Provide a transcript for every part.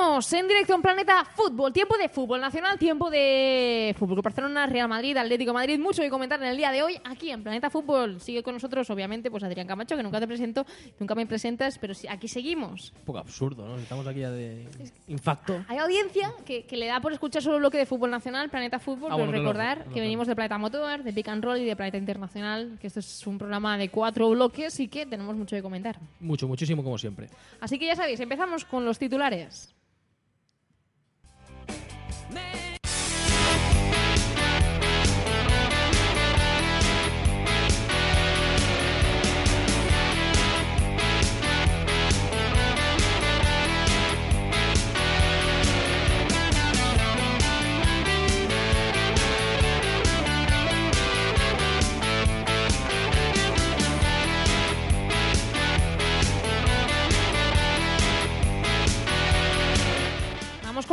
Volvemos en directo en Planeta Fútbol. Tiempo de fútbol nacional, tiempo de fútbol Club Barcelona, Real Madrid, Atlético Madrid. Mucho que comentar en el día de hoy aquí en Planeta Fútbol. Sigue con nosotros, obviamente, pues Adrián Camacho, que nunca te presento, nunca me presentas, pero aquí seguimos. Un poco absurdo, ¿no? Estamos aquí ya de infacto. Hay audiencia que, que le da por escuchar solo bloque de fútbol nacional, Planeta Fútbol, Ah, pero bueno, recordar claro, que claro. venimos de Planeta Motor, de Pick and Roll y de Planeta Internacional, que esto es un programa de cuatro bloques y que tenemos mucho que comentar. Mucho, muchísimo como siempre. Así que ya sabéis, empezamos con los titulares. Vamos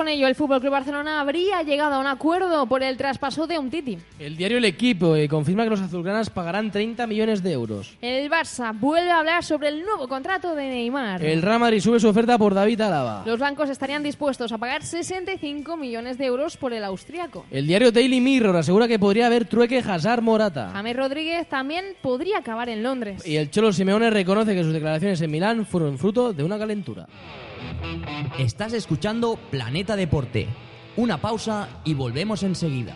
con ello. El Fútbol Club Barcelona habría llegado a un acuerdo por el traspaso de Umtiti. El diario El Equipo eh, confirma que los azulgranas pagarán 30 millones de euros. El Barça vuelve a hablar sobre el nuevo contrato de Neymar. El Real Madrid sube su oferta por David Álava. Los bancos estarían dispuestos a pagar 65 millones de euros por el austriaco. El diario Daily Mirror asegura que podría haber trueque Hazard Morata. James Rodríguez también podría acabar en Londres. Y el Cholo Simeone reconoce que sus declaraciones en Milán fueron fruto de una calentura. Estás escuchando Planeta Deporte. Una pausa y volvemos enseguida.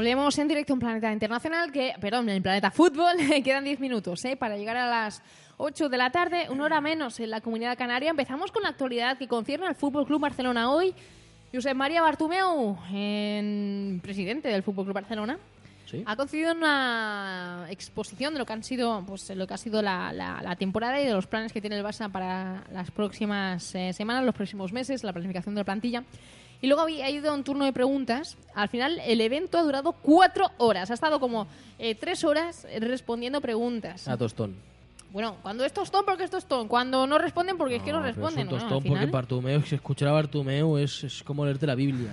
Volvemos en directo en Planeta Internacional, que, perdón, en Planeta Fútbol, quedan 10 minutos ¿eh? para llegar a las 8 de la tarde, una hora menos en la Comunidad Canaria. Empezamos con la actualidad que concierne al Fútbol Club Barcelona hoy. Josep María Bartomeu, en- presidente del Fútbol Club Barcelona, ¿Sí? ha concedido una exposición de lo que han sido, pues, lo que ha sido la, la- la temporada y de los planes que tiene el Barça para las próximas eh, semanas, los próximos meses, la planificación de la plantilla. Y luego había- ha ido un turno de preguntas. Al final el evento ha durado cuatro horas. Ha estado como eh, tres horas respondiendo preguntas. A tostón. Bueno, cuando es tostón, porque es tostón. Cuando no responden, porque es que no responden. Es un ¿no? Tostón porque final. Bartumeo, si escuchar a Bartumeo es, es como leerte la Biblia.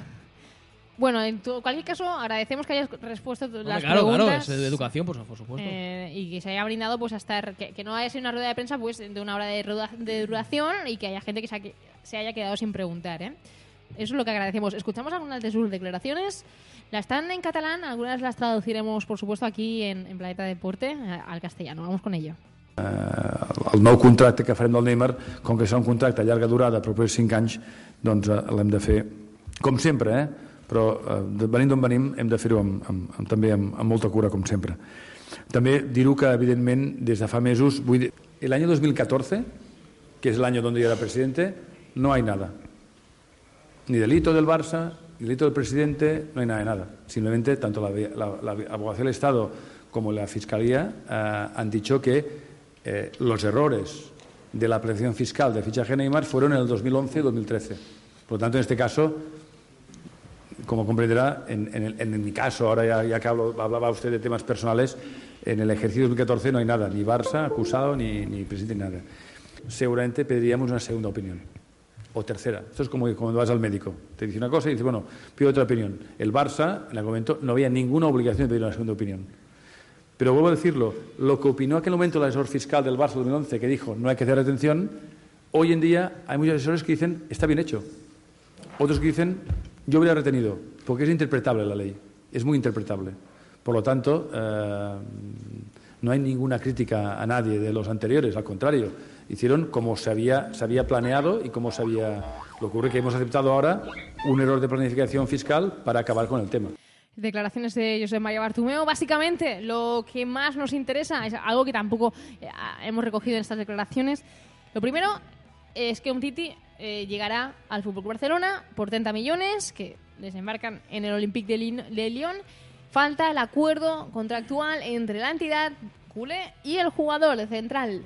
Bueno, en tu- cualquier caso, agradecemos que hayas respuesto Hombre, las claro, claro, preguntas. es de educación, pues, por supuesto. eh, y que se haya brindado pues a estar que, que no haya sido una rueda de prensa pues de una hora de, ruda- de duración y que haya gente que se, ha que- se haya quedado sin preguntar ¿eh? Eso es lo que agradecemos escuchamos algunas de sus declaraciones las están en catalán algunas las traduciremos por supuesto aquí en, en Planeta Deporte eh, al castellano vamos con ello el nou contracte que farem del Neymar, com que serà un contracte a llarga durada, propers 5 anys, doncs eh, l'hem de fer, com sempre, eh? però eh, venint d'on venim hem de fer-ho amb, amb, amb, també amb, amb molta cura, com sempre. També dir-ho que, evidentment, des de fa mesos, vull dir, año 2014, que el año donde yo era presidente, no hay nada. Ni delito del Barça, ni delito del presidente, no hay nada de nada. Simplemente, tanto la, la- Abogacía del Estado como la Fiscalía eh, han dicho que eh, los errores de la apreciación fiscal de fichaje Neymar fueron en el 2011-2013. Por lo tanto, en este caso, como comprenderá, en, en mi caso, ahora ya, que hablaba usted de temas personales, en el ejercicio 2014 no hay nada, ni Barça acusado, ni, ni presidente, nada. Seguramente pediríamos una segunda opinión. O tercera. Esto es como cuando vas al médico. Te dice una cosa y dice, bueno, pido otra opinión. El Barça, en aquel momento, no había ninguna obligación de pedir una segunda opinión. Pero vuelvo a decirlo, lo que opinó aquel momento el asesor fiscal del Barça 2011, que dijo no hay que hacer retención, hoy en día hay muchos asesores que dicen está bien hecho. Otros que dicen yo hubiera retenido, porque es interpretable la ley, es muy interpretable. Por lo tanto, eh, no hay ninguna crítica a nadie de los anteriores, al contrario, hicieron como se había, se había planeado y como se había... Lo que ocurre que hemos aceptado ahora un error de planificación fiscal para acabar con el tema. Declaraciones de José María Bartumeo. Básicamente, lo que más nos interesa es algo que tampoco eh, hemos recogido en estas declaraciones. Lo primero es que un Titi eh, llegará al Fútbol Barcelona por 30 millones que desembarcan en el Olympique de, Lin- de Lyon. Falta el acuerdo contractual entre la entidad culé y el jugador de central.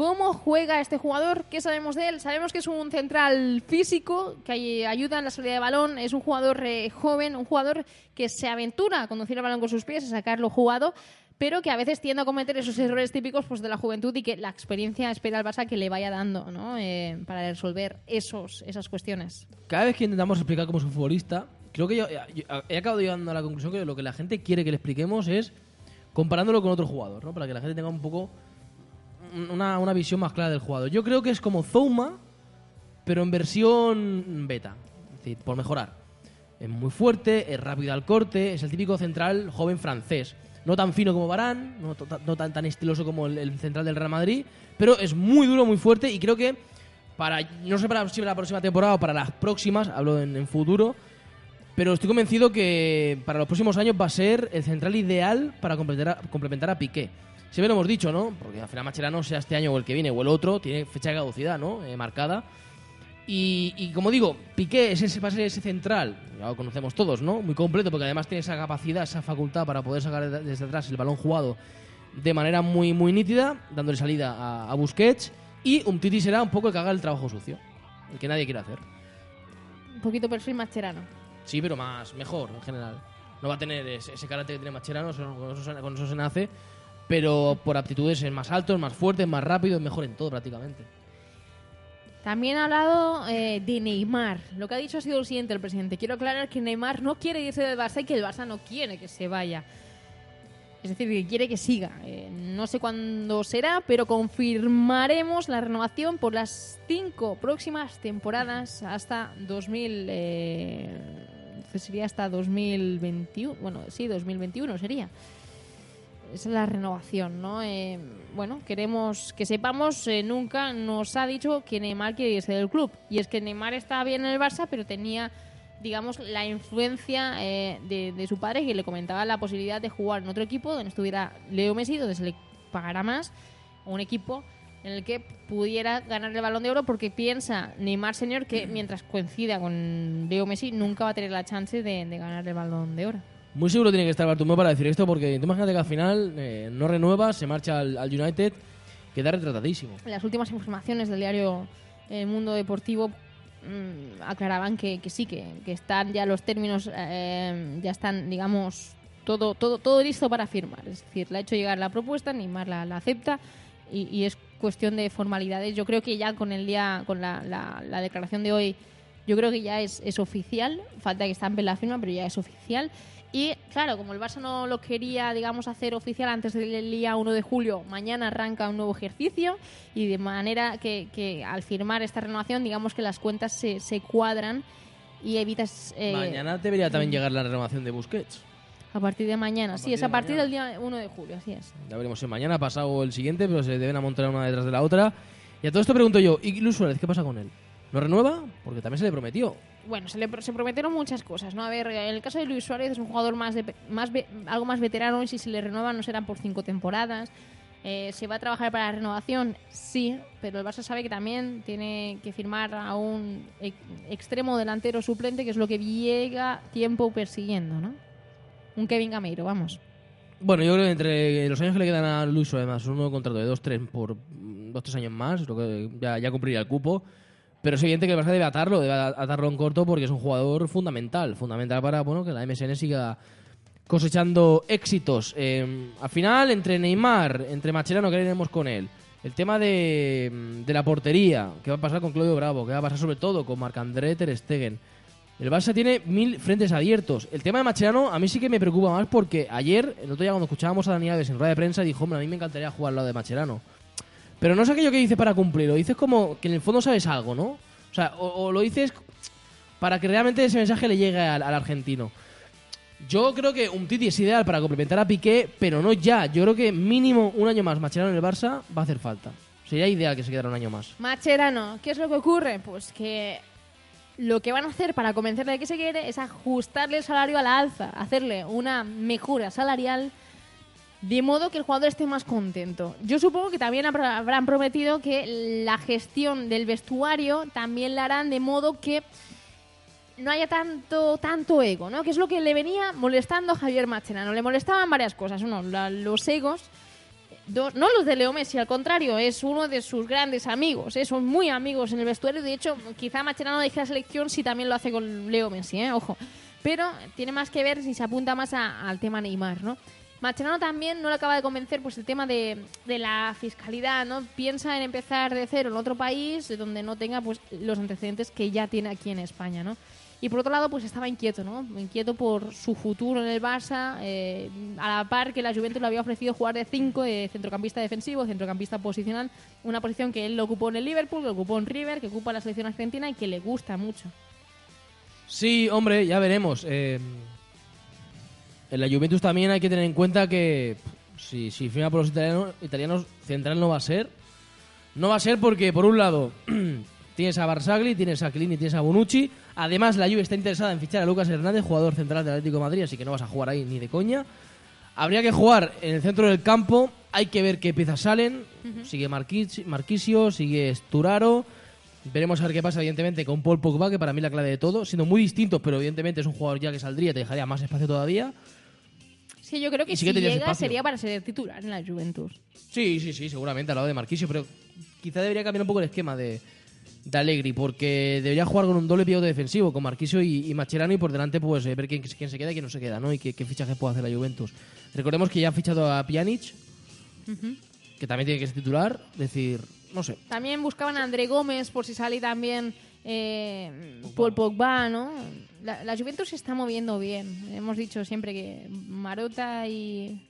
¿Cómo juega este jugador? ¿Qué sabemos de él? Sabemos que es un central físico, que ay- ayuda en la salida de balón, es un jugador eh, joven, un jugador que se aventura a conducir el balón con sus pies, a sacarlo jugado, pero que a veces tiende a cometer esos errores típicos pues, de la juventud y que la experiencia espera al Barça que le vaya dando ¿no? Eh, para resolver esos, esas cuestiones. Cada vez que intentamos explicar cómo es un futbolista, creo que yo, yo- he acabado llegando a la conclusión que lo que la gente quiere que le expliquemos es comparándolo con otro jugador, ¿no? Para que la gente tenga un poco una, una visión más clara del jugador. Yo creo que es como Zouma, pero en versión beta. Es decir, por mejorar. Es muy fuerte, es rápido al corte, es el típico central joven francés. No tan fino como Barán, no, tan, tan estiloso como el, central del Real Madrid, pero es muy duro, muy fuerte y creo que para, no sé para, si la próxima temporada o para las próximas, hablo en, en futuro, pero estoy convencido que para los próximos años va a ser el central ideal para complementar a, complementar a Piqué. Siempre lo hemos dicho, ¿no? Porque al final Macherano, sea este año o el que viene o el otro, tiene fecha de caducidad, ¿no? Eh, marcada. Y, y como digo, Piqué es ese, va a ser ese central, ya lo conocemos todos, ¿no? Muy completo, porque además tiene esa capacidad, esa facultad para poder sacar de- desde atrás el balón jugado de manera muy, muy nítida, dándole salida a, a Busquets. Y un Titi será un poco el que haga el trabajo sucio, el que nadie quiere hacer. Un poquito perfil macherano. Sí, pero más, mejor en general. No va a tener ese, ese carácter que tiene Macherano, con eso, con eso se nace. Pero por aptitudes es más alto, es más fuerte, es más rápido, es mejor en todo prácticamente. También ha hablado eh, de Neymar. Lo que ha dicho ha sido lo siguiente el presidente. Quiero aclarar que Neymar no quiere irse del Barça y que el Barça no quiere que se vaya. Es decir, que quiere que siga. Eh, no sé cuándo será, pero confirmaremos la renovación por las cinco próximas temporadas hasta 2000. Eh, sería hasta 2021. Bueno, sí, 2021 sería. Es la renovación, ¿no? Eh, bueno, queremos que sepamos, eh, nunca nos ha dicho que Neymar quiere irse del club. Y es que Neymar estaba bien en el Barça, pero tenía, digamos, la influencia eh, de, su padre que le comentaba la posibilidad de jugar en otro equipo donde estuviera Leo Messi, donde se le pagara más, un equipo en el que pudiera ganar el balón de oro porque piensa Neymar señor que mientras coincida con Leo Messi nunca va a tener la chance de ganar el balón de oro. Muy seguro tiene que estar Bartomeu para decir esto, porque tú imagínate que al final eh, no renueva, se marcha al, al United, queda retratadísimo. Las últimas informaciones del diario El Mundo Deportivo mm, aclaraban que, que sí, que, que están ya los términos, eh, ya están, digamos, todo, todo, todo listo para firmar. Es decir, le ha hecho llegar la propuesta, Neymar la, la acepta y, y es cuestión de formalidades. Yo creo que ya con el día, con la, la- la declaración de hoy, yo creo que ya es, es oficial. Falta que estampe la firma, pero ya es oficial. Y claro, como el Barça no lo quería, digamos, hacer oficial antes del día 1 de julio, mañana arranca un nuevo ejercicio y de manera que, que al firmar esta renovación, digamos que las cuentas se, se cuadran y evitas... eh, Mañana debería también llegar la renovación de Busquets. A partir de mañana, sí, es a partir mañana. del día 1 de julio, así es. Ya veremos si mañana, pasado el siguiente, pero se deben amontonar una detrás de la otra. Y a todo esto pregunto yo, ¿y Luis Suárez qué pasa con él? ¿No renueva? Porque también se le prometió. Bueno, se le pro- se prometieron muchas cosas, ¿no? A ver, en el caso de Luis Suárez es un jugador más, de, más ve- algo más veterano y si se le renueva no serán por cinco temporadas. Eh, ¿Se va a trabajar para la renovación? Sí, pero el Barça sabe que también tiene que firmar a un ex- extremo delantero suplente, que es lo que llega tiempo persiguiendo, ¿no? Un Kevin Gameiro, vamos. Bueno, yo creo que entre los años que le quedan a Luis Suárez, más un nuevo contrato de 2-3 por 2-3 años más, lo que ya, ya cumpliría el cupo. Pero es evidente que el Barça debe atarlo, debe atarlo en corto porque es un jugador fundamental, fundamental para bueno que la MSN siga cosechando éxitos. Eh, al final, entre Neymar, entre Macherano, ¿qué haremos con él? El tema de, de la portería, ¿qué va a pasar con Claudio Bravo? ¿Qué va a pasar sobre todo con Marc-André Ter Stegen? El Barça tiene mil frentes abiertos. El tema de Macherano a mí sí que me preocupa más porque ayer, el otro día cuando escuchábamos a Dani Alves en rueda de prensa, dijo, hombre, a mí me encantaría jugar al lado de Macherano. Pero no es aquello que dices para cumplirlo, dices como que en el fondo sabes algo, ¿no? O sea, o, o lo dices para que realmente ese mensaje le llegue al, al argentino. Yo creo que un Titi es ideal para complementar a Piqué, pero no ya. Yo creo que mínimo un año más Macherano en el Barça va a hacer falta. Sería ideal que se quedara un año más. Macherano, ¿qué es lo que ocurre? Pues que lo que van a hacer para convencerle de que se quiere es ajustarle el salario a la alza, hacerle una mejora salarial de modo que el jugador esté más contento. Yo supongo que también habrá- habrán prometido que la gestión del vestuario también la harán de modo que no haya tanto tanto ego, ¿no? Que es lo que le venía molestando a Javier Macherano. Le molestaban varias cosas. Uno, los egos. Dos, no los de Leo Messi, al contrario, es uno de sus grandes amigos. ¿eh? Son muy amigos en el vestuario. De hecho, quizá Macherano deje la selección si también lo hace con Leo Messi, ¿eh? ojo. Pero tiene más que ver si se apunta más al tema Neymar, ¿no? Macherano también no le acaba de convencer pues el tema de, de la fiscalidad, ¿no? Piensa en empezar de cero en otro país donde no tenga pues los antecedentes que ya tiene aquí en España, ¿no? Y por otro lado, pues estaba inquieto, ¿no? Inquieto por su futuro en el Barça, eh, a la par que la Juventus le había ofrecido jugar de 5, de centrocampista defensivo, centrocampista posicional, una posición que él lo ocupó en el Liverpool, que ocupó en River, que ocupa la selección argentina y que le gusta mucho. Sí, hombre, ya veremos. Eh, en la Juventus también hay que tener en cuenta que si, si firma por los italianos, italianos, central no va a ser. No va a ser porque, por un lado, tienes a Barzagli, tienes a Clini, tienes a Bonucci. Además, la Juve está interesada en fichar a Lucas Hernández, jugador central del Atlético de Madrid, así que no vas a jugar ahí ni de coña. Habría que jugar en el centro del campo. Hay que ver qué piezas salen. Sigue Marquis- Marquisio, sigue Sturaro. Veremos a ver qué pasa, evidentemente, con Paul Pogba, que para mí la clave de todo. Siendo muy distintos, pero evidentemente es un jugador ya que saldría, te dejaría más espacio todavía. Sí, yo creo que sí si que llega espacio. sería para ser titular en la Juventus. Sí, sí, sí, seguramente al lado de Marquisio, pero quizá debería cambiar un poco el esquema de, de Allegri, porque debería jugar con un doble pivote defensivo, con Marquisio y, y Macherano, y por delante pues eh, ver quién, quién se queda y quién no se queda, ¿no? Y qué, qué fichajes puede hacer la Juventus. Recordemos que ya ha fichado a Pjanic, que también tiene que ser titular, es decir, no sé. También buscaban a André Gómez por si sale también eh, Paul Pogba, ¿no? La, la Juventus se está moviendo bien. Hemos dicho siempre que Marota y,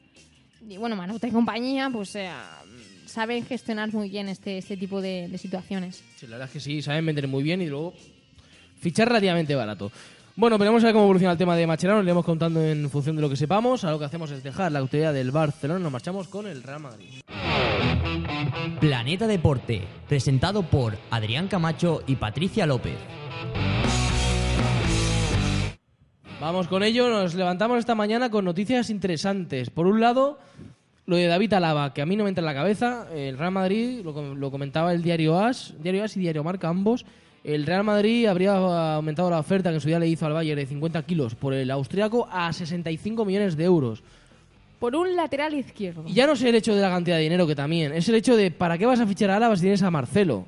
y, bueno, Marota y compañía, pues eh, saben gestionar muy bien este, este tipo de, de situaciones. Sí, la verdad es que sí, saben vender muy bien y luego fichar relativamente barato. Bueno, veremos a ver cómo evoluciona el tema de Macherano, le iremos contando en función de lo que sepamos. Ahora lo que hacemos es dejar la autoridad del Barcelona, nos marchamos con el Real Madrid. Planeta Deporte, presentado por Adrián Camacho y Patricia López. Vamos con ello, nos levantamos esta mañana con noticias interesantes. Por un lado, lo de David Alaba, que a mí no me entra en la cabeza. El Real Madrid, lo, com- lo comentaba el diario AS, diario AS y diario Marca, ambos. El Real Madrid habría aumentado la oferta que en su día le hizo al Bayern de 50 kilos por el austriaco a 65 millones de euros. Por un lateral izquierdo. Y ya no es el hecho de la cantidad de dinero que también, es el hecho de ¿para qué vas a fichar a Alaba si tienes a Marcelo?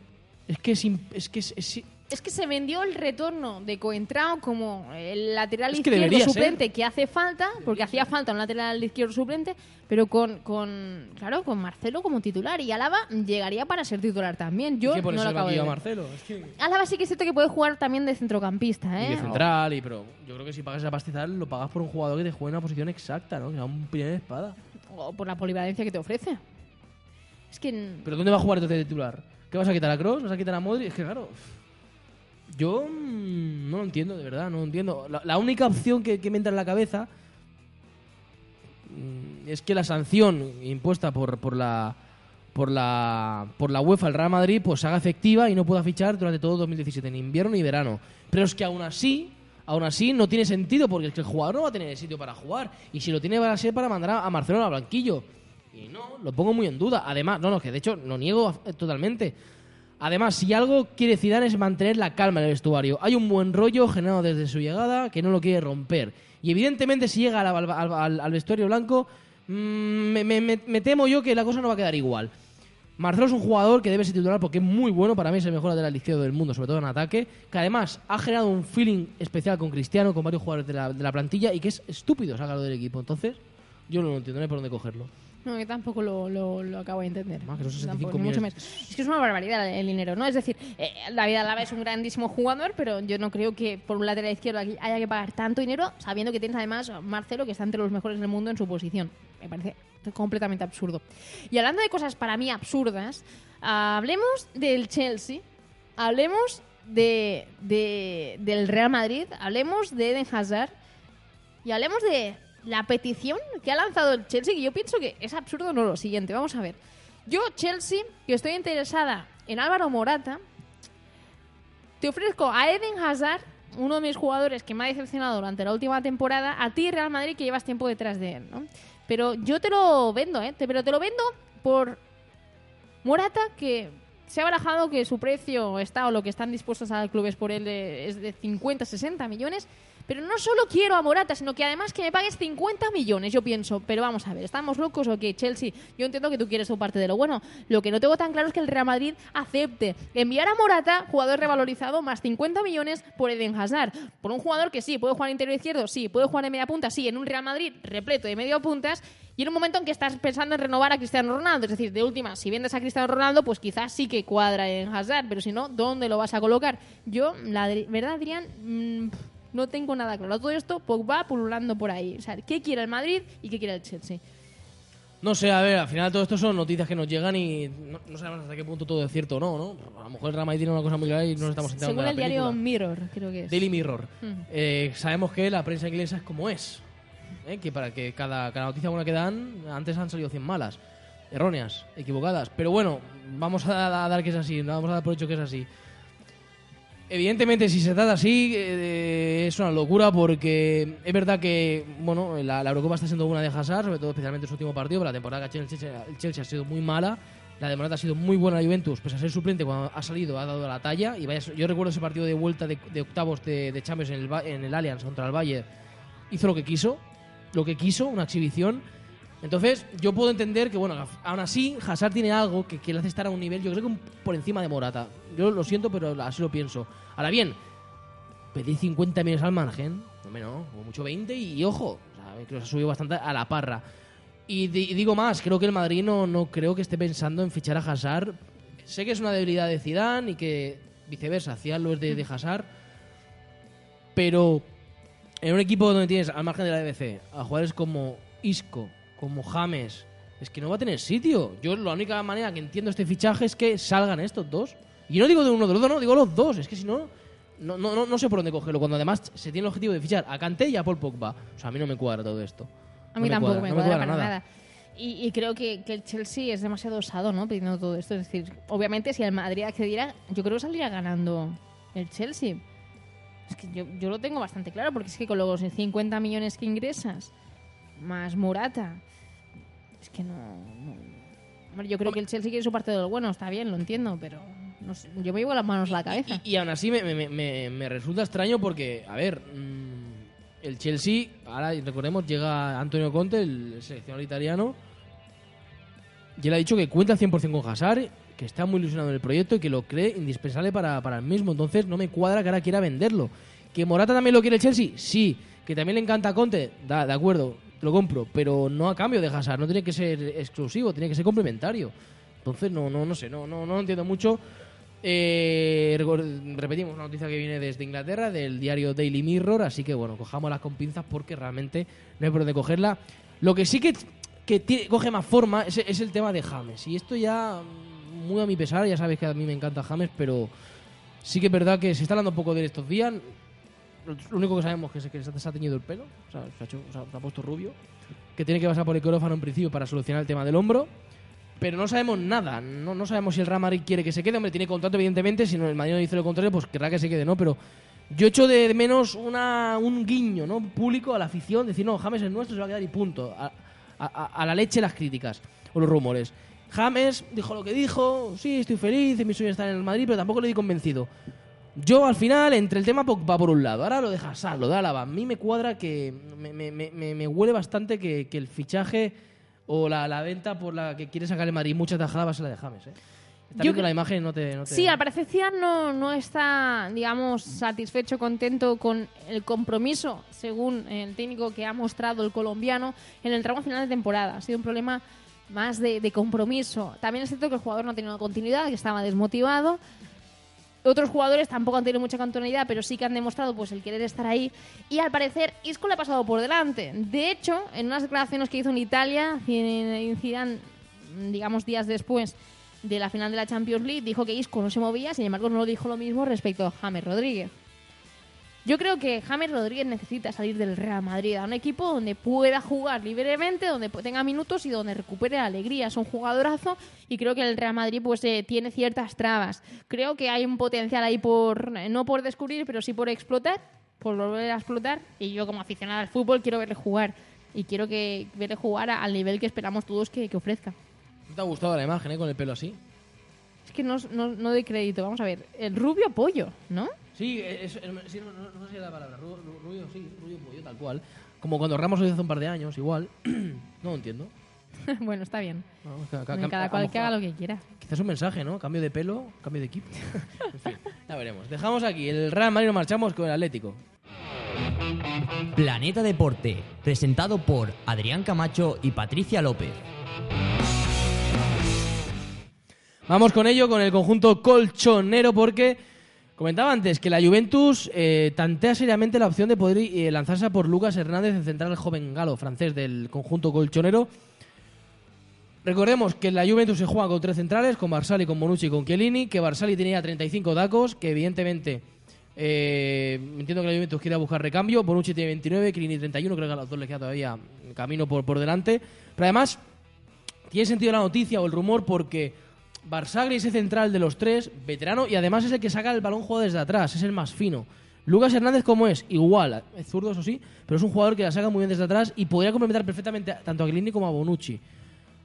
Es que es, es, que es- Es que se vendió el retorno de Coentrao como el lateral Es que izquierdo suplente que hace falta, porque hacía falta un lateral izquierdo suplente, pero con, con claro, con Marcelo como titular y Álava llegaría para ser titular también. Yo ¿qué no lo acabo de ver. Marcelo? Es que... Álava sí que es cierto que puede jugar también de centrocampista, Y ¿eh? de central, y, pero yo creo que si pagas esa pastizal lo pagas por un jugador que te juegue en una posición exacta, ¿no? Que sea un primer espada. O, por la polivalencia que te ofrece. Es que ¿Pero dónde va a jugar entonces de titular? ¿Qué vas a quitar a Cross? ¿Vas a quitar a Modric? Es que claro. Yo mm, no lo entiendo, de verdad, no lo entiendo. La, única opción que, me entra en la cabeza mm, es que la sanción impuesta por, por la por la por la UEFA al Real Madrid pues haga efectiva y no pueda fichar durante todo 2017 ni invierno ni verano. Pero es que aún así Aún así, no tiene sentido porque es que el jugador no va a tener el sitio para jugar. Y si lo tiene, va a ser para mandar a a Marcelo al banquillo. Y no, lo pongo muy en duda. Además, no, no, que de hecho lo niego totalmente. Además, si algo quiere Zidane es mantener la calma en el vestuario. Hay un buen rollo generado desde su llegada que no lo quiere romper. Y evidentemente, si llega al, al- al- al vestuario blanco, mm, me, me- me- me temo yo que la cosa no va a quedar igual. Marcelo es un jugador que debe ser titular porque es muy bueno, para mí es el mejor lateral izquierdo del mundo, sobre todo en ataque, que además ha generado un feeling especial con Cristiano, con varios jugadores de la, de la plantilla y que es estúpido sacarlo del equipo. Entonces, yo no lo entiendo, no hay por dónde cogerlo. No, yo tampoco lo, lo, lo acabo de entender. Más que los 65 Tampoco, mucho menos. Es que es una barbaridad el dinero, ¿no? Es decir, eh, David Alaba es un grandísimo jugador, pero yo no creo que por un lateral izquierdo aquí haya que pagar tanto dinero, sabiendo que tienes además a Marcelo, que está entre los mejores del mundo en su posición. Me parece completamente absurdo. Y hablando de cosas para mí absurdas, hablemos del Chelsea, hablemos de, de- del Real Madrid, hablemos de Eden Hazard y hablemos de la petición que ha lanzado el Chelsea, que yo pienso que es absurdo, no lo siguiente. Vamos a ver. Yo, Chelsea, que estoy interesada en Álvaro Morata, te ofrezco a Eden Hazard, uno de mis jugadores que me ha decepcionado durante la última temporada, a ti, Real Madrid, que llevas tiempo detrás de él, ¿no? Pero yo te lo vendo, ¿eh? Te- pero te lo vendo por Morata, que se ha barajado que su precio está, o lo que están dispuestos a dar clubes por él, eh, es de 50, 60 millones. Pero no solo quiero a Morata, sino que además que me pagues 50 millones. Yo pienso, pero vamos a ver, ¿estamos locos o qué? Chelsea, yo entiendo que tú quieres tu parte de lo bueno. Lo que no tengo tan claro es que el Real Madrid acepte enviar a Morata, jugador revalorizado, más 50 millones por Eden Hazard. Por un jugador que sí, puede jugar interior izquierdo, sí, puede jugar en media punta, sí, en un Real Madrid repleto de medio puntas. Y en un momento en que estás pensando en renovar a Cristiano Ronaldo, es decir, de última, si vendes a Cristiano Ronaldo, pues quizás sí que cuadra en Hazard, pero si no, ¿dónde lo vas a colocar? Yo, la verdad, Adrián, mm, no tengo nada claro. Todo esto, Pogba pululando por ahí. O sea, ¿qué quiere el Madrid y qué quiere el Chelsea? No sé, a ver, al final todo esto son noticias que nos llegan y no, no sabemos hasta qué punto todo es cierto o no, ¿no? A lo mejor el Madrid tiene una cosa muy clara y no nos estamos enterando Según de el la diario película. Mirror, creo que es. Daily Mirror. Ujú. Eh, sabemos que la prensa inglesa es como es. ¿eh? Que para que cada, cada noticia buena que dan, antes han salido 100 malas. Erróneas, equivocadas. Pero bueno, vamos a, a dar que es así, vamos a dar por hecho que es así. Evidentemente, si se trata así, eh, es una locura porque es verdad que bueno la, la Eurocopa está siendo buena de Hazard, sobre todo especialmente en su último partido, pero la temporada que ha hecho el Chelsea, el Chelsea ha sido muy mala. La de Morata ha sido muy buena la Juventus, pese a ser suplente cuando ha salido, ha dado la talla. Y vaya, yo recuerdo ese partido de vuelta de, de octavos de, de Champions en el, en el Allianz contra el Bayern. Hizo lo que quiso, lo que quiso, una exhibición. Entonces, yo puedo entender que, bueno, aún así, Hazard tiene algo que, que le hace estar a un nivel, yo creo que por encima de Morata. Yo lo siento, pero así lo pienso. Ahora bien, pedí 50 millones al margen, no, no, como mucho 20 y, ojo, que se ha subido bastante a la parra. Y digo más, creo que el Madrid no, no creo que esté pensando en fichar a Hazard. Sé que es una debilidad de Zidane y que viceversa, Zidane lo es de, de Hazard, pero en un equipo donde tienes al margen de la BBC a jugadores como Isco, como James, es que no va a tener sitio. Yo la única manera que entiendo este fichaje es que salgan estos dos. Y no digo de uno de los dos, no, digo los dos. Es que si no, no, no, no, sé por dónde cogerlo. Cuando además se tiene el objetivo de fichar a Kanté y a Paul Pogba. O sea, a mí no me cuadra todo esto. A No mí tampoco cuadra, me cuadra, cuadra para nada. Y, y creo que, que el Chelsea es demasiado osado, ¿no? Pidiendo todo esto. Es decir, obviamente si el Madrid accediera, yo creo que saldría ganando el Chelsea. Es que yo, yo lo tengo bastante claro, porque es que con los 50 millones que ingresas, más Morata, es que no... yo creo que el Chelsea quiere su parte de lo bueno, está bien, lo entiendo, pero no sé, yo me llevo las manos a la cabeza. Y, y aún así me, me- me- me resulta extraño porque, a ver, mm, el Chelsea, ahora recordemos, llega Antonio Conte, el seleccionador italiano, y él ha dicho que cuenta al 100% con Hazard, que está muy ilusionado en el proyecto y que lo cree indispensable para, para el mismo. Entonces no me cuadra que ahora quiera venderlo. ¿Que Morata también lo quiere el Chelsea? Sí. ¿Que también le encanta a Conte? Da, de acuerdo, lo compro. Pero no a cambio de Hazard, no tiene que ser exclusivo, tiene que ser complementario. Entonces no, no, no sé, no, no, no entiendo mucho. Eh, repetimos una noticia que viene desde Inglaterra, del diario Daily Mirror, así que bueno, cojámoslas con pinzas porque realmente no hay por dónde cogerla. Lo que sí que, que tiene- coge más forma es, el tema de James. Y esto ya, mm, muy a mi pesar, ya sabéis que a mí me encanta James, pero sí que es verdad que se está hablando un poco de él estos días. Lo único que sabemos es que se ha teñido el pelo, o sea, se ha, hecho- se ha- se ha puesto rubio, que tiene que pasar por el quirófano en principio para solucionar el tema del hombro pero no sabemos nada. No, no sabemos si el Real Madrid quiere que se quede. Hombre, tiene contrato, evidentemente. Si no, el Madrid no dice lo contrario, pues querrá que se quede, ¿no? Pero yo echo de menos una, un guiño, ¿no? Público a la afición. Decir, no, James es nuestro, se va a quedar y punto. A, a- a la leche las críticas o los rumores. James dijo lo que dijo. Sí, estoy feliz. Mi sueño es estar en el Madrid, pero tampoco le di convencido. Yo al final, entre el tema Pogba por un lado, ahora lo de Hazard, lo de Álava, a mí me cuadra que me, me- me- me- huele bastante que, que el fichaje o la, la venta por la que quiere sacar el Madrid mucha tajada va a ser la de James. ¿eh? Estás Yo cre- la imagen no te... no te- Sí, al parecer Zidane no, no está, digamos, satisfecho, contento con el compromiso, según el técnico que ha mostrado el colombiano en el tramo final de temporada. Ha sido un problema más de, de compromiso. También es cierto que el jugador no ha tenido continuidad, que estaba desmotivado. Otros jugadores tampoco han tenido mucha continuidad, pero sí que han demostrado pues el querer estar ahí. Y al parecer Isco le ha pasado por delante. De hecho, en unas declaraciones que hizo en Italia, Zidane, digamos días después de la final de la Champions League, dijo que Isco no se movía, sin embargo no dijo lo mismo respecto a James Rodríguez. Yo creo que James Rodríguez necesita salir del Real Madrid a un equipo donde pueda jugar libremente, donde tenga minutos y donde recupere la alegría. Es un jugadorazo y creo que el Real Madrid pues eh, tiene ciertas trabas. Creo que hay un potencial ahí por no por descubrir, pero sí por explotar, por volver a explotar. Y yo como aficionada al fútbol quiero verle jugar y quiero que verle jugar a- al nivel que esperamos todos que, que ofrezca. ¿No ¿Te ha gustado la imagen, eh? Con el pelo así. Es que no, no, no doy crédito. Vamos a ver, el rubio pollo, ¿no? Sí, es, es- sí, no, no- no sé si es la palabra. Ru- ru- Rubio, sí, rubio pollo, tal cual. Como cuando Ramos lo hizo hace un par de años, igual. no lo entiendo. bueno, está bien. No, ca- ca- Cada cual que haga lo que quiera. Quizás un mensaje, ¿no? Cambio de pelo, cambio de equipo. en fin, ya veremos. Dejamos aquí el Real Madrid, nos marchamos con el Atlético. Planeta Deporte, presentado por Adrián Camacho y Patricia López. Vamos con ello, con el conjunto colchonero, porque comentaba antes que la Juventus eh, tantea seriamente la opción de poder eh, lanzarse por Lucas Hernández, el central joven galo francés del conjunto colchonero. Recordemos que la Juventus se juega con tres centrales, con Barsali, con Bonucci y con Chiellini, que Barsali tenía 35 dacos, que evidentemente eh, entiendo que la Juventus quiere buscar recambio, Bonucci tiene 29, Chiellini 31, creo que a los dos les queda todavía camino por, por delante. Pero además, tiene sentido la noticia o el rumor porque Barsagli es el central de los tres, veterano, y además es el que saca el balón jugado desde atrás, es el más fino. Lucas Hernández, como es? Igual, es zurdo, eso sí, pero es un jugador que la saca muy bien desde atrás y podría complementar perfectamente tanto a Chiellini como a Bonucci.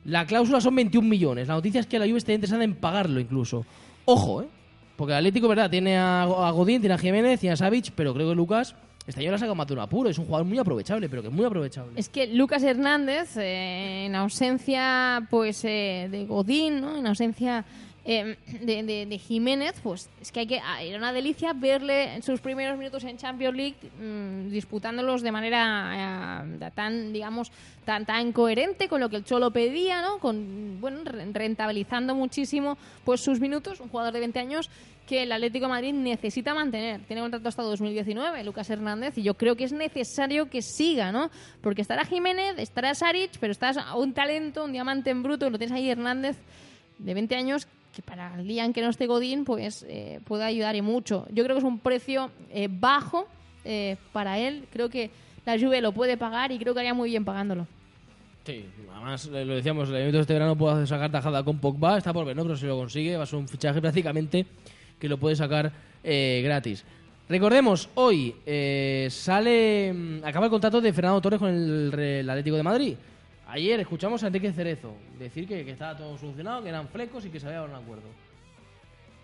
La cláusula son 21 millones. La noticia es que la Juve está interesada en pagarlo incluso. Ojo, ¿eh? Porque el Atlético, ¿verdad? Tiene a Godín, tiene a Jiménez, tiene a Savic, pero creo que Lucas este año la saca más de un apuro. Es un jugador muy aprovechable, pero que muy aprovechable. Es que Lucas Hernández, eh, en ausencia pues eh, de Godín, ¿no? en ausencia eh, de, de- de Jiménez, pues es que hay que ah, era una delicia verle en sus primeros minutos en Champions League mm, disputándolos de manera eh, tan, digamos, tan, tan coherente con lo que el Cholo pedía, ¿no? Con, bueno, re- rentabilizando muchísimo pues sus minutos, un jugador de 20 años que el Atlético de Madrid necesita mantener. Tiene contrato hasta 2019, Lucas Hernández, y yo creo que es necesario que siga, ¿no? Porque estará Jiménez, estará Saric, pero estás a un talento, un diamante en bruto, lo tienes ahí Hernández de 20 años que para el día en que no esté Godín, pues eh, puede ayudar y mucho. Yo creo que es un precio eh, bajo eh, para él. Creo que la Juve lo puede pagar y creo que haría muy bien pagándolo. Sí, además lo decíamos, el evento de este verano puede sacar tajada con Pogba, está por ver, ¿no? Pero si lo consigue, va a ser un fichaje prácticamente que lo puede sacar eh, gratis. Recordemos, hoy eh, sale, mm, acaba el contrato de Fernando Torres con el Atlético de Madrid. Ayer escuchamos a Enrique Cerezo decir que, estaba todo solucionado, que eran flecos y que se había dado un acuerdo.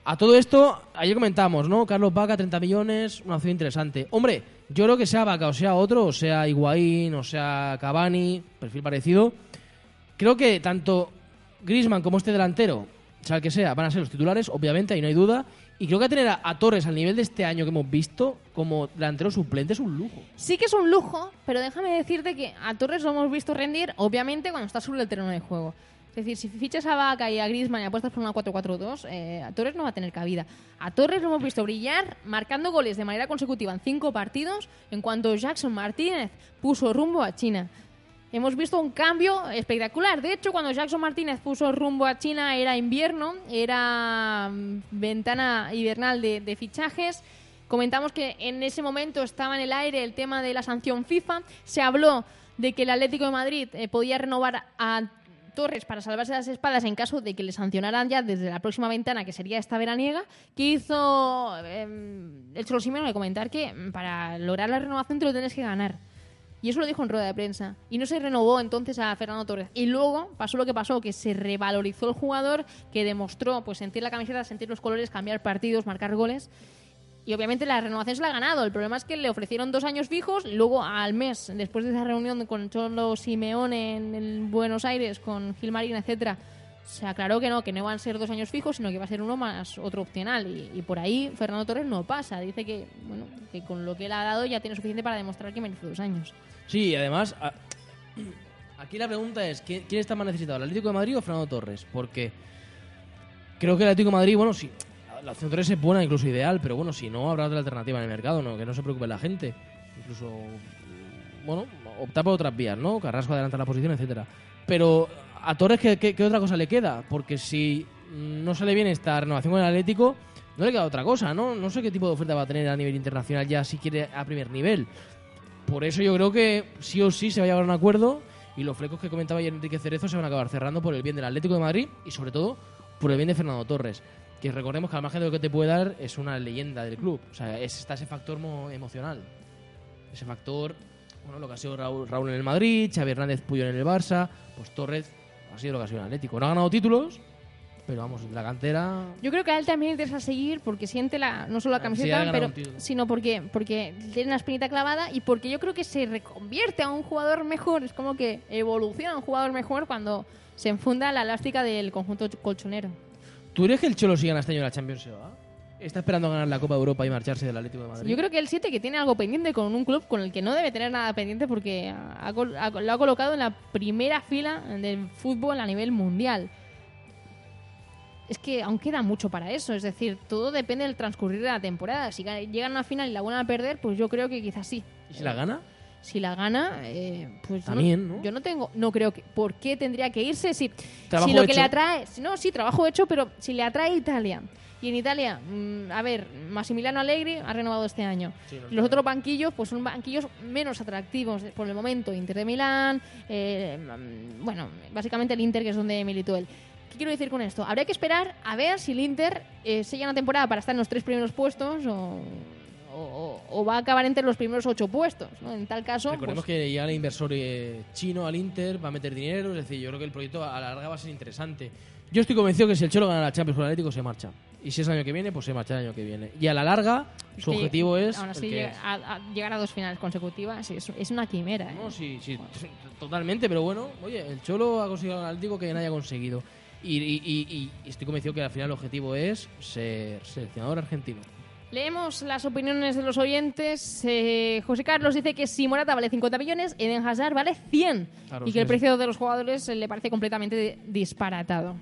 A todo esto, ayer comentamos, ¿no? Carlos Vaca, 30 millones, una opción interesante. Hombre, yo creo que sea Vaca o sea otro, o sea Higuaín, o sea Cavani, perfil parecido. Creo que tanto Griezmann como este delantero, sea el que sea, van a ser los titulares, obviamente, ahí no hay duda. Y creo que tener a, Torres al nivel de este año que hemos visto como delantero suplente es un lujo. Sí que es un lujo, pero déjame decirte que a Torres lo hemos visto rendir, obviamente, cuando está sobre el terreno de juego. Es decir, si fichas a Vaca y a Griezmann y apuestas por una 4-4-2, eh, a Torres no va a tener cabida. A Torres lo hemos visto brillar marcando goles de manera consecutiva en cinco partidos en cuanto Jackson Martínez puso rumbo a China. Hemos visto un cambio espectacular. De hecho, cuando Jackson Martínez puso rumbo a China era invierno, era mm, ventana hibernal de, fichajes. Comentamos que en ese momento estaba en el aire el tema de la sanción FIFA. Se habló de que el Atlético de Madrid eh, podía renovar a Torres para salvarse las espadas en caso de que le sancionaran ya desde la próxima ventana, que sería esta veraniega, que hizo eh, el Cholo Simeone comentar que mm, para lograr la renovación te lo tienes que ganar. Y eso lo dijo en rueda de prensa. Y no se renovó entonces a Fernando Torres. Y luego pasó lo que pasó, que se revalorizó el jugador, que demostró pues sentir la camiseta, sentir los colores, cambiar partidos, marcar goles. Y obviamente la renovación se la ha ganado. El problema es que le ofrecieron dos años fijos. Luego, al mes, después de esa reunión con Cholo Simeone en, en Buenos Aires, con Gilmarín, etcétera, se aclaró que no, que no iban a ser dos años fijos, sino que iba a ser uno más otro opcional. Y, por ahí Fernando Torres no pasa. Dice que, bueno, que con lo que él ha dado ya tiene suficiente para demostrar que merece dos años. Sí, y además, Aquí la pregunta es, ¿quién, quién está más necesitado, el Atlético de Madrid o Fernando Torres? Porque creo que el Atlético de Madrid, bueno, sí, la opción 3 es buena, incluso ideal, pero bueno, si no, habrá otra alternativa en el mercado, ¿no? que no se preocupe la gente. Incluso, bueno, optar por otras vías, ¿no? Carrasco adelanta la posición, etcétera. Pero a Torres, ¿qué, qué, otra cosa le queda? Porque si no sale bien esta renovación con el Atlético, no le queda otra cosa, ¿no? No sé qué tipo de oferta va a tener a nivel internacional ya si quiere a primer nivel. Por eso yo creo que sí o sí se va a llegar a un acuerdo y los flecos que comentaba ayer Enrique Cerezo se van a acabar cerrando por el bien del Atlético de Madrid y sobre todo por el bien de Fernando Torres. Que recordemos que al margen de lo que te puede dar es una leyenda del club. O sea, es- está ese factor mo- emocional. Ese factor, bueno, lo que ha sido Raúl, Raúl en el Madrid, Xavi Hernández Puyol en el Barça, pues Torres ha sido lo que ha sido en el Atlético. No ha ganado títulos, pero vamos, la cantera Yo creo que a él también le interesa seguir porque siente la, no solo la de camiseta, pero, sino porque, porque tiene una espinita clavada y porque yo creo que se reconvierte a un jugador mejor. Es como que evoluciona a un jugador mejor cuando se enfunda la elástica del conjunto colchonero. ¿Tú crees que el Cholo si gana este año la Champions va? ¿Está esperando ganar la Copa de Europa y marcharse del Atlético de Madrid? Yo creo que él siente que tiene algo pendiente con un club con el que no debe tener nada pendiente porque ha ha- lo ha colocado en la primera fila del fútbol a nivel mundial. Es que aún queda mucho para eso, es decir, todo depende del transcurrir de la temporada. Si ga- llegan a una final y la vuelven a perder, pues yo creo que quizás sí. ¿Y si la gana? Si la gana, eh, pues yo También, no, ¿no? yo no tengo, no creo que, ¿por qué tendría que irse si, lo que le atrae, no, sí, trabajo hecho, pero si le atrae Italia y en Italia, mm, a ver, Massimiliano Allegri ha renovado este año, Sí, no los otros banquillos, pues son banquillos menos atractivos por el momento, Inter de Milán, eh, mm, bueno, básicamente el Inter que es donde militó él. ¿Qué quiero decir con esto? Habría que esperar a ver si el Inter eh, sella una temporada para estar en los tres primeros puestos o, o- o va a acabar entre los primeros ocho puestos. ¿no? En tal caso, Recordemos pues, que llega el inversor eh, chino al Inter, va a meter dinero, es decir, yo creo que el proyecto a la larga va a ser interesante. Yo estoy convencido que si el Cholo gana la Champions con el Atlético se marcha. Y si es el año que viene, pues se marcha el año que viene. Y a la larga, su objetivo es aún así que llega- es. a, a llegar a dos finales consecutivas es, es una quimera. ¿eh? No, sí, sí, totalmente, pero bueno, oye, el Cholo ha conseguido Atlético que nadie ha conseguido. Y, y- y- y estoy convencido que al final el objetivo es ser seleccionador argentino. Leemos las opiniones de los oyentes. Eh, José Carlos dice que si Morata vale 50 millones, Eden Hazard vale 100. Claro, y sí, que el precio de los jugadores eh, le parece completamente disparatado.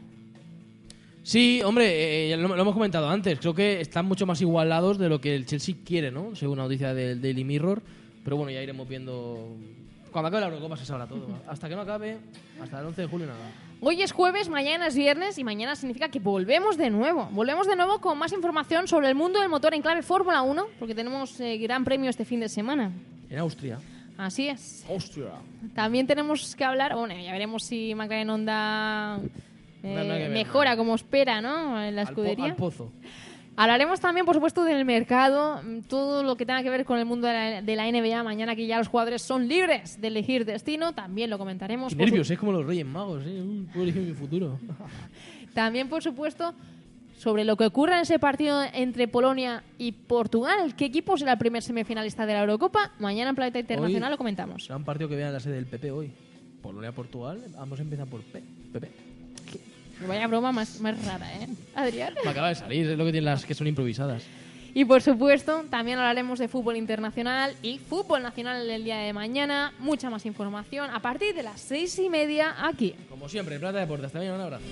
Sí, hombre, eh, ya lo, lo hemos comentado antes. Creo que están mucho más igualados de lo que el Chelsea quiere, ¿no? Según una noticia del Daily Mirror. Pero bueno, ya iremos viendo. Cuando acabe la Eurocopa se sabrá todo. Hasta que no acabe, hasta el 11 de julio nada. Hoy es jueves, mañana es viernes y mañana significa que volvemos de nuevo. Volvemos de nuevo con más información sobre el mundo del motor en clave Fórmula 1, porque tenemos eh, gran premio este fin de semana. En Austria. Así es. Austria. También tenemos que hablar, bueno, ya veremos si McLaren Honda eh, No ver, mejora como espera, ¿no? En la Al, po- escudería. al pozo. Hablaremos también, por supuesto, del mercado, mm, todo lo que tenga que ver con el mundo de la, de la NBA. Mañana que ya los jugadores son libres de elegir destino, también lo comentaremos. Qué nervios, es como los Reyes Magos, ¿eh? Uy, puedo elegir mi futuro. También, por supuesto, sobre lo que ocurra en ese partido entre Polonia y Portugal. ¿Qué equipo será el primer semifinalista de la Eurocopa? Mañana en Planeta Internacional Hoy lo comentamos. Será un partido que vean la sede del PP hoy. Polonia-Portugal, ambos empiezan por P. PP. Vaya broma más, más rara, ¿eh? Adrián. Me acaba de salir, es lo que tienen las que son improvisadas. Y por supuesto, también hablaremos de fútbol internacional y fútbol nacional el día de mañana. Mucha más información a partir de las seis y media aquí. Como siempre, Plata Deportes. Mañana, un abrazo.